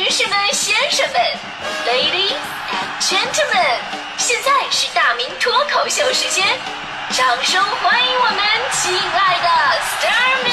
女士们、先生们，Ladies and Gentlemen，现在是大明脱口秀时间，掌声欢迎我们亲爱的 s t a r m y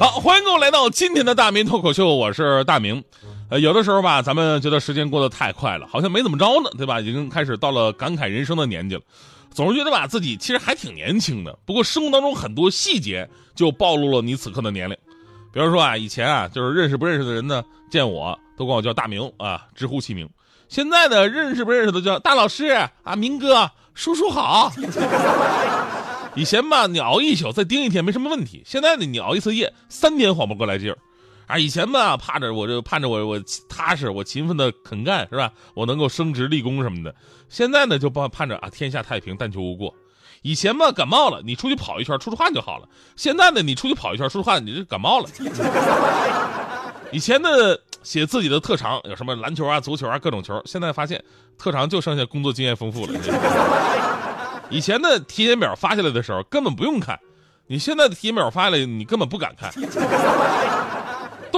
好，欢迎各位来到今天的大明脱口秀，我是大明。呃，有的时候吧，咱们觉得时间过得太快了，好像没怎么着呢，对吧？已经开始到了感慨人生的年纪了，总是觉得吧自己其实还挺年轻的。不过生活当中很多细节就暴露了你此刻的年龄。比如说啊，以前啊，就是认识不认识的人呢，见我都管我叫大明啊，直呼其名。现在呢，认识不认识都叫大老师啊，明哥，叔叔好。以前吧，你熬一宿再盯一天没什么问题，现在呢，你熬一次夜，三天缓不过来劲儿。啊，以前吧，怕着我这盼着我我踏实，我勤奋的肯干是吧？我能够升职立功什么的。现在呢，就盼盼着啊，天下太平，但求无过。以前吧，感冒了，你出去跑一圈出出汗就好了。现在呢，你出去跑一圈出出汗，你这感冒了。以前呢，写自己的特长有什么篮球啊、足球啊各种球，现在发现特长就剩下工作经验丰富了。以前的体检表发下来的时候根本不用看，你现在的体检表发下来，你根本不敢看。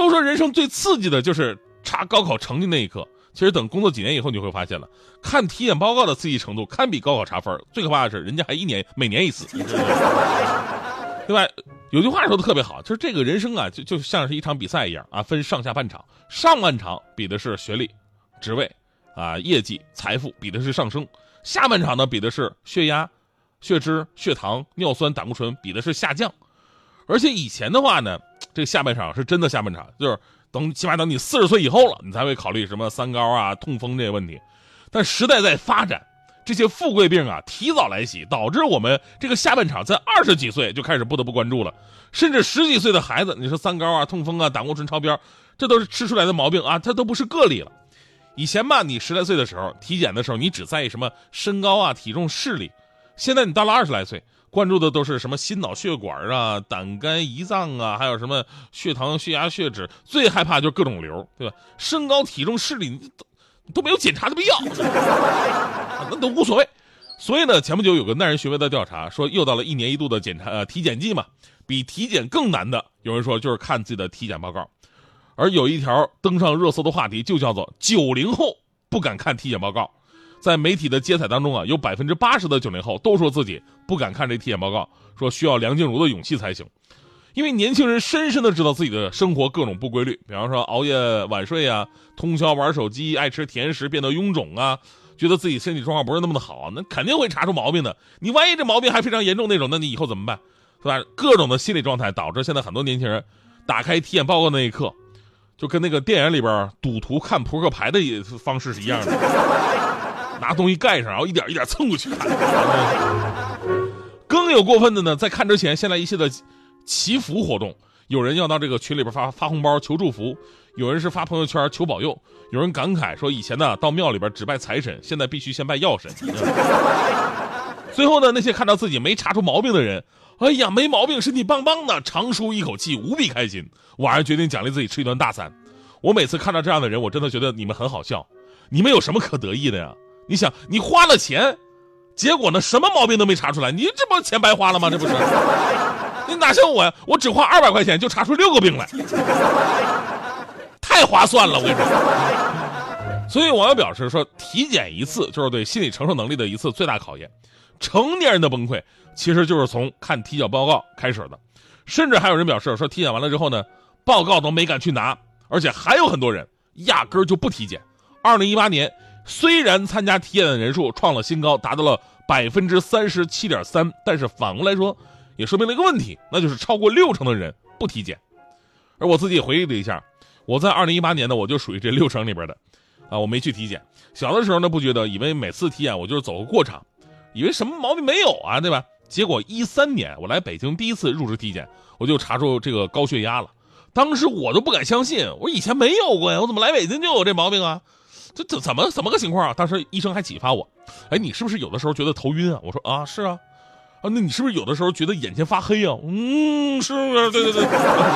都说人生最刺激的就是查高考成绩那一刻，其实等工作几年以后，你会发现了，看体检报告的刺激程度堪比高考查分。最可怕的是，人家还一年每年一次，对吧？有句话说的特别好，就是这个人生啊，就就像是一场比赛一样啊，分上下半场。上半场比的是学历、职位啊、业绩、财富，比的是上升；下半场呢，比的是血压、血脂、血糖、尿酸、胆固醇，比的是下降。而且以前的话呢。这个下半场是真的下半场，就是等起码等你四十岁以后了，你才会考虑什么三高啊、痛风这些问题。但时代在发展，这些富贵病啊提早来袭，导致我们这个下半场在二十几岁就开始不得不关注了。甚至十几岁的孩子，你说三高啊、痛风啊、胆固醇超标，这都是吃出来的毛病啊，它都不是个例了。以前吧，你十来岁的时候体检的时候，你只在意什么身高啊、体重、视力。现在你到了二十来岁。关注的都是什么心脑血管啊、胆肝胰脏啊，还有什么血糖、血压、血脂，最害怕就是各种瘤，对吧？身高、体重、视力都都没有检查的必要，那都无所谓。所以呢，前不久有个耐人寻味的调查说，又到了一年一度的检查呃体检季嘛，比体检更难的，有人说就是看自己的体检报告。而有一条登上热搜的话题就叫做“九零后不敢看体检报告”。在媒体的接采当中啊，有百分之八十的九零后都说自己不敢看这体检报告，说需要梁静茹的勇气才行。因为年轻人深深的知道自己的生活各种不规律，比方说熬夜晚睡啊，通宵玩手机，爱吃甜食，变得臃肿啊，觉得自己身体状况不是那么的好，那肯定会查出毛病的。你万一这毛病还非常严重那种，那你以后怎么办？是吧？各种的心理状态导致现在很多年轻人打开体检报告那一刻，就跟那个电影里边赌徒看扑克牌的方式是一样的。拿东西盖上，然后一点一点蹭过去看。更有过分的呢，在看之前，先来一系列祈福活动。有人要到这个群里边发发红包求祝福，有人是发朋友圈求保佑，有人感慨说以前呢到庙里边只拜财神，现在必须先拜药神。最后呢，那些看到自己没查出毛病的人，哎呀，没毛病，身体棒棒的，长舒一口气，无比开心。晚上决定奖励自己吃一顿大餐。我每次看到这样的人，我真的觉得你们很好笑。你们有什么可得意的呀？你想，你花了钱，结果呢，什么毛病都没查出来，你这不钱白花了吗？这不是？你哪像我呀？我只花二百块钱就查出六个病来，太划算了！我跟你说。所以网友表示说，体检一次就是对心理承受能力的一次最大考验。成年人的崩溃其实就是从看体检报告开始的，甚至还有人表示说，体检完了之后呢，报告都没敢去拿，而且还有很多人压根儿就不体检。二零一八年。虽然参加体检的人数创了新高，达到了百分之三十七点三，但是反过来说，也说明了一个问题，那就是超过六成的人不体检。而我自己回忆了一下，我在二零一八年呢，我就属于这六成里边的，啊，我没去体检。小的时候呢，不觉得，以为每次体检我就是走个过场，以为什么毛病没有啊，对吧？结果一三年我来北京第一次入职体检，我就查出这个高血压了。当时我都不敢相信，我以前没有过呀，我怎么来北京就有这毛病啊？这这怎么怎么个情况啊？当时医生还启发我，哎，你是不是有的时候觉得头晕啊？我说啊，是啊，啊，那你是不是有的时候觉得眼前发黑啊？嗯，是啊，对对对。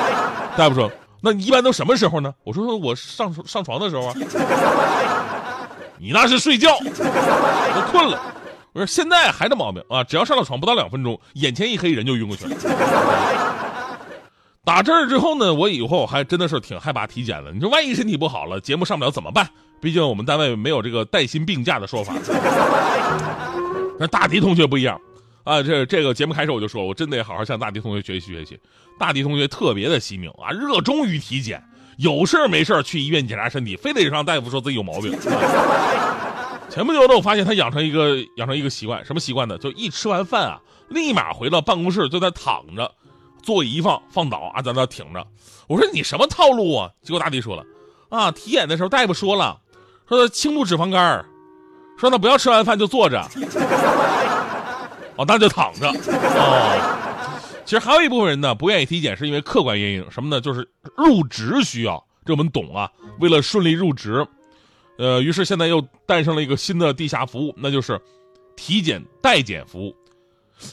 大夫说，那你一般都什么时候呢？我说我上上床的时候啊。你那是睡觉，我困了。我说现在还这毛病啊？只要上了床不到两分钟，眼前一黑人就晕过去了。打这儿之后呢，我以后还真的是挺害怕体检的。你说万一身体不好了，节目上不了怎么办？毕竟我们单位没有这个带薪病假的说法。那大迪同学不一样啊，这这个节目开始我就说，我真得好好向大迪同学学习学习。大迪同学特别的惜命啊，热衷于体检，有事没事去医院检查身体，非得让大夫说自己有毛病。前不久呢，我发现他养成一个养成一个习惯，什么习惯呢？就一吃完饭啊，立马回到办公室就在躺着。座椅一放放倒啊，在那挺着。我说你什么套路啊？结果大迪说了，啊，体检的时候大夫说了，说轻度脂肪肝，说那不要吃完饭就坐着，哦，那就躺着。哦，其实还有一部分人呢不愿意体检，是因为客观原因，什么呢？就是入职需要，这我们懂啊。为了顺利入职，呃，于是现在又诞生了一个新的地下服务，那就是体检代检服务。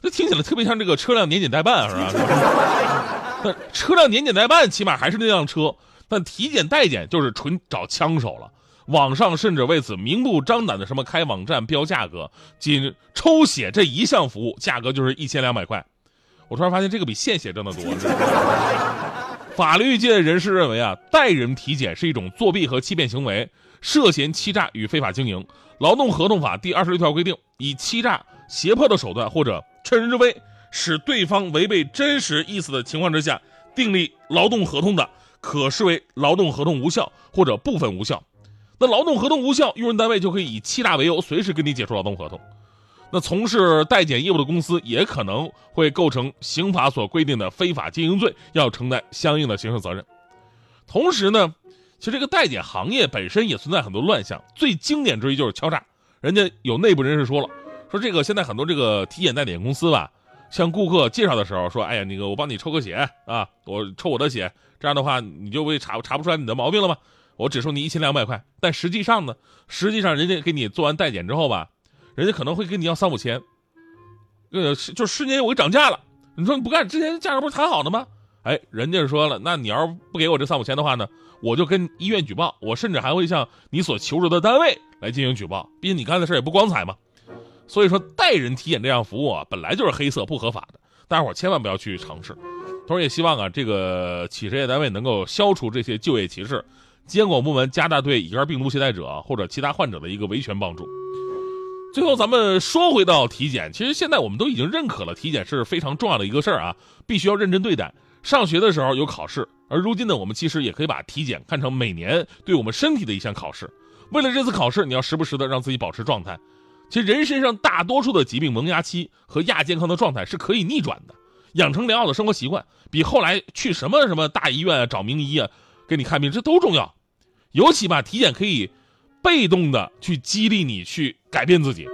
这听起来特别像这个车辆年检代办，是吧？那车辆年检代办起码还是那辆车，但体检代检就是纯找枪手了。网上甚至为此明目张胆的什么开网站标价格，仅抽血这一项服务价格就是一千两百块。我突然发现这个比献血挣得多。法律界人士认为啊，代人体检是一种作弊和欺骗行为，涉嫌欺诈与非法经营。劳动合同法第二十六条规定，以欺诈、胁迫的手段或者趁人之危，使对方违背真实意思的情况之下订立劳动合同的，可视为劳动合同无效或者部分无效。那劳动合同无效，用人单位就可以以欺诈为由，随时跟你解除劳动合同。那从事代检业务的公司也可能会构成刑法所规定的非法经营罪，要承担相应的刑事责任。同时呢，其实这个代检行业本身也存在很多乱象，最经典之一就是敲诈。人家有内部人士说了。说这个现在很多这个体检代检公司吧，向顾客介绍的时候说，哎呀，那个我帮你抽个血啊，我抽我的血，这样的话你就会查查不出来你的毛病了吗？我只收你一千两百块。但实际上呢，实际上人家给你做完代检之后吧，人家可能会跟你要三五千，呃，就瞬间我给涨价了。你说你不干，之前价格不是谈好的吗？哎，人家说了，那你要是不给我这三五千的话呢，我就跟医院举报，我甚至还会向你所求助的单位来进行举报。毕竟你干的事也不光彩嘛。所以说，代人体检这项服务啊，本来就是黑色不合法的，大家伙千万不要去尝试。同时，也希望啊，这个企事业单位能够消除这些就业歧视，监管部门加大对乙肝病毒携带者或者其他患者的一个维权帮助。最后，咱们说回到体检，其实现在我们都已经认可了体检是非常重要的一个事儿啊，必须要认真对待。上学的时候有考试，而如今呢，我们其实也可以把体检看成每年对我们身体的一项考试。为了这次考试，你要时不时的让自己保持状态。其实人身上大多数的疾病萌芽期和亚健康的状态是可以逆转的，养成良好的生活习惯，比后来去什么什么大医院啊、找名医啊给你看病这都重要。尤其吧，体检可以被动的去激励你去改变自己。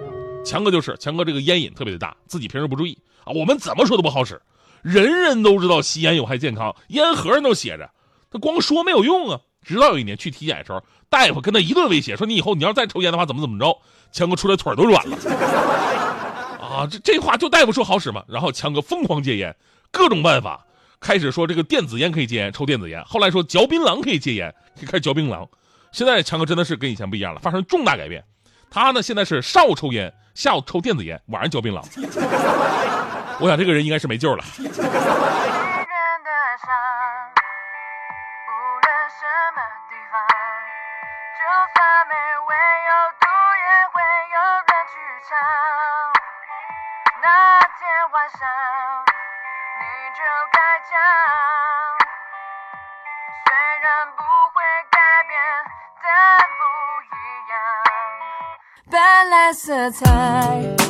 强哥就是，强哥这个烟瘾特别的大，自己平时不注意啊，我们怎么说都不好使。人人都知道吸烟有害健康，烟盒上都写着，他光说没有用啊。直到有一年去体检的时候，大夫跟他一顿威胁，说你以后你要再抽烟的话，怎么怎么着。强哥出来腿都软了，啊，这这话就大夫说好使吗？然后强哥疯狂戒烟，各种办法，开始说这个电子烟可以戒烟，抽电子烟，后来说嚼槟榔可以戒烟，可以开始嚼槟榔。现在强哥真的是跟以前不一样了，发生重大改变。他呢现在是上午抽烟，下午抽电子烟，晚上嚼槟榔。我想这个人应该是没救了。就该讲，虽然不会改变，但不一样，斑斓色彩。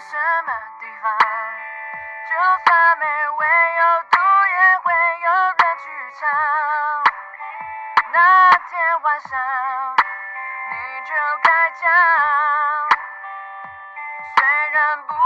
什么地方？就算没味有毒，也会有人去唱。那天晚上，你就该讲，虽然不。